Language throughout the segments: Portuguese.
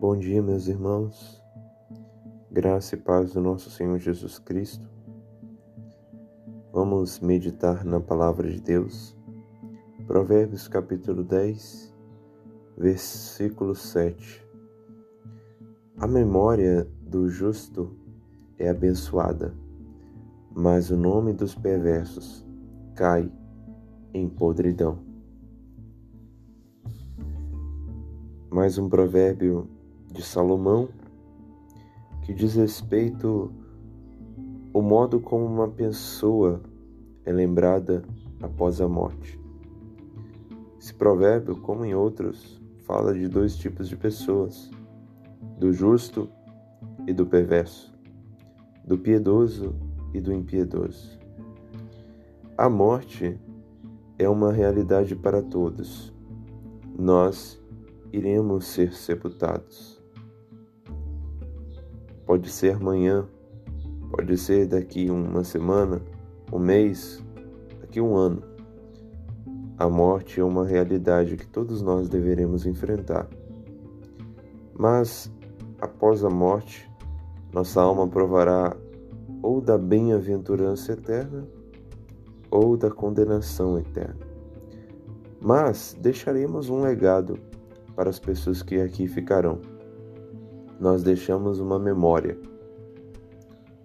Bom dia, meus irmãos. Graça e paz do nosso Senhor Jesus Cristo. Vamos meditar na palavra de Deus. Provérbios capítulo 10, versículo 7. A memória do justo é abençoada, mas o nome dos perversos cai em podridão. Mais um provérbio de Salomão que diz respeito ao modo como uma pessoa é lembrada após a morte. Esse provérbio, como em outros, fala de dois tipos de pessoas: do justo e do perverso, do piedoso e do impiedoso. A morte é uma realidade para todos. Nós iremos ser sepultados. Pode ser amanhã, pode ser daqui uma semana, um mês, daqui um ano. A morte é uma realidade que todos nós deveremos enfrentar. Mas, após a morte, nossa alma provará ou da bem-aventurança eterna ou da condenação eterna. Mas deixaremos um legado para as pessoas que aqui ficarão. Nós deixamos uma memória.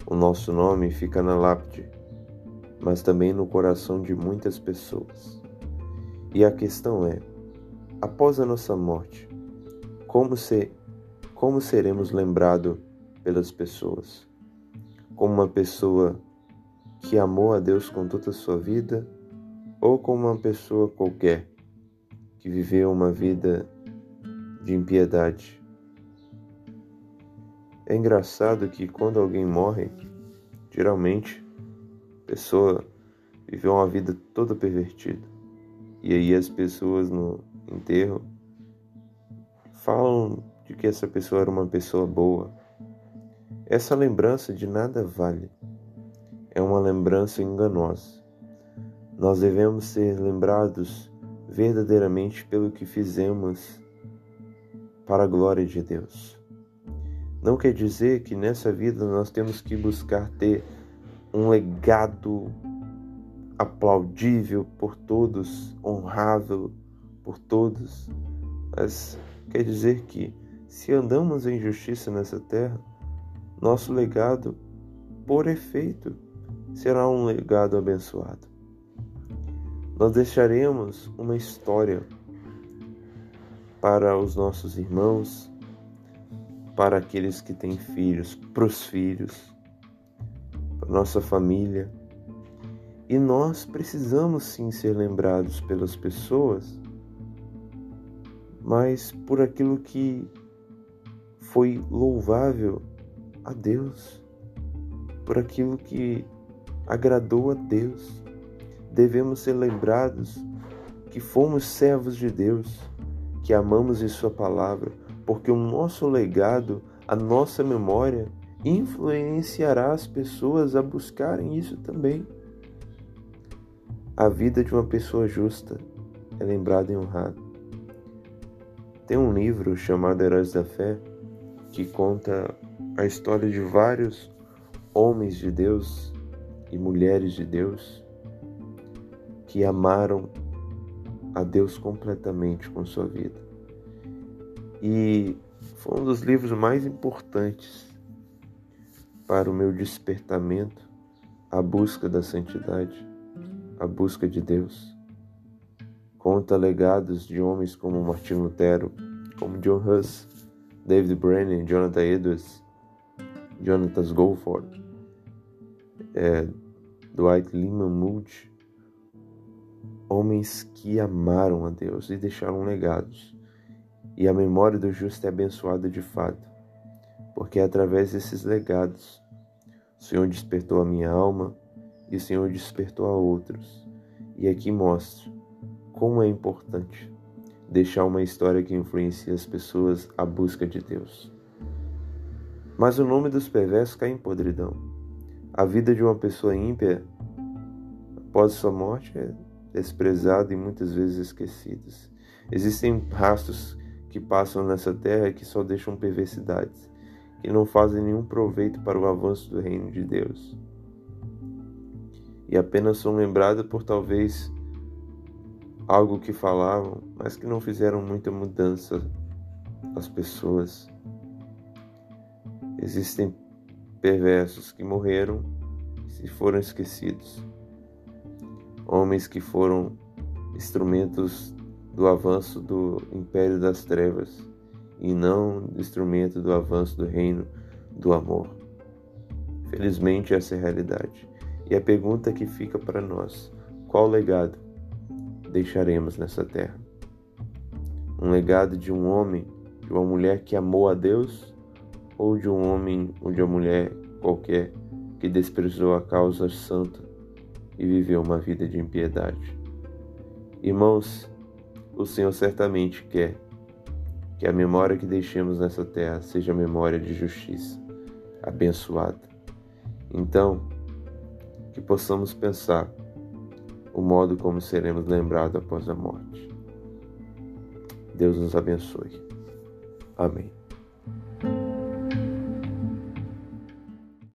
O nosso nome fica na lápide, mas também no coração de muitas pessoas. E a questão é: após a nossa morte, como, como seremos lembrados pelas pessoas? Como uma pessoa que amou a Deus com toda a sua vida ou como uma pessoa qualquer que viveu uma vida de impiedade. É engraçado que quando alguém morre, geralmente a pessoa viveu uma vida toda pervertida. E aí as pessoas no enterro falam de que essa pessoa era uma pessoa boa. Essa lembrança de nada vale. É uma lembrança enganosa. Nós devemos ser lembrados verdadeiramente pelo que fizemos para a glória de Deus. Não quer dizer que nessa vida nós temos que buscar ter um legado aplaudível por todos, honrável por todos, mas quer dizer que se andamos em justiça nessa terra, nosso legado, por efeito, será um legado abençoado. Nós deixaremos uma história para os nossos irmãos, para aqueles que têm filhos, para os filhos, para nossa família. E nós precisamos sim ser lembrados pelas pessoas, mas por aquilo que foi louvável a Deus, por aquilo que agradou a Deus. Devemos ser lembrados que fomos servos de Deus que amamos em Sua palavra, porque o nosso legado, a nossa memória, influenciará as pessoas a buscarem isso também. A vida de uma pessoa justa é lembrada e honrada. Tem um livro chamado Heróis da Fé que conta a história de vários homens de Deus e mulheres de Deus que amaram a Deus completamente com sua vida. E foi um dos livros mais importantes para o meu despertamento, a busca da santidade, a busca de Deus. Conta legados de homens como Martin Lutero, como John Huss, David Brennan, Jonathan Edwards, Jonathan Goldford, é, Dwight Lyman Moody, homens que amaram a Deus e deixaram legados. E a memória do justo é abençoada de fato, porque é através desses legados o Senhor despertou a minha alma e o Senhor despertou a outros. E aqui mostro como é importante deixar uma história que influencie as pessoas à busca de Deus. Mas o nome dos perversos cai em podridão. A vida de uma pessoa ímpia após sua morte é desprezada e muitas vezes esquecida. Existem rastros que passam nessa terra que só deixam perversidades, que não fazem nenhum proveito para o avanço do reino de Deus. E apenas são lembradas por talvez algo que falavam, mas que não fizeram muita mudança às pessoas. Existem perversos que morreram e foram esquecidos. Homens que foram instrumentos do avanço do império das trevas e não instrumento do avanço do reino do amor. Felizmente essa é a realidade. E a pergunta que fica para nós: qual legado deixaremos nessa terra? Um legado de um homem, de uma mulher que amou a Deus ou de um homem ou de uma mulher qualquer que desprezou a causa santa e viveu uma vida de impiedade? Irmãos, o Senhor certamente quer que a memória que deixemos nessa terra seja memória de justiça, abençoada. Então, que possamos pensar o modo como seremos lembrados após a morte. Deus nos abençoe. Amém.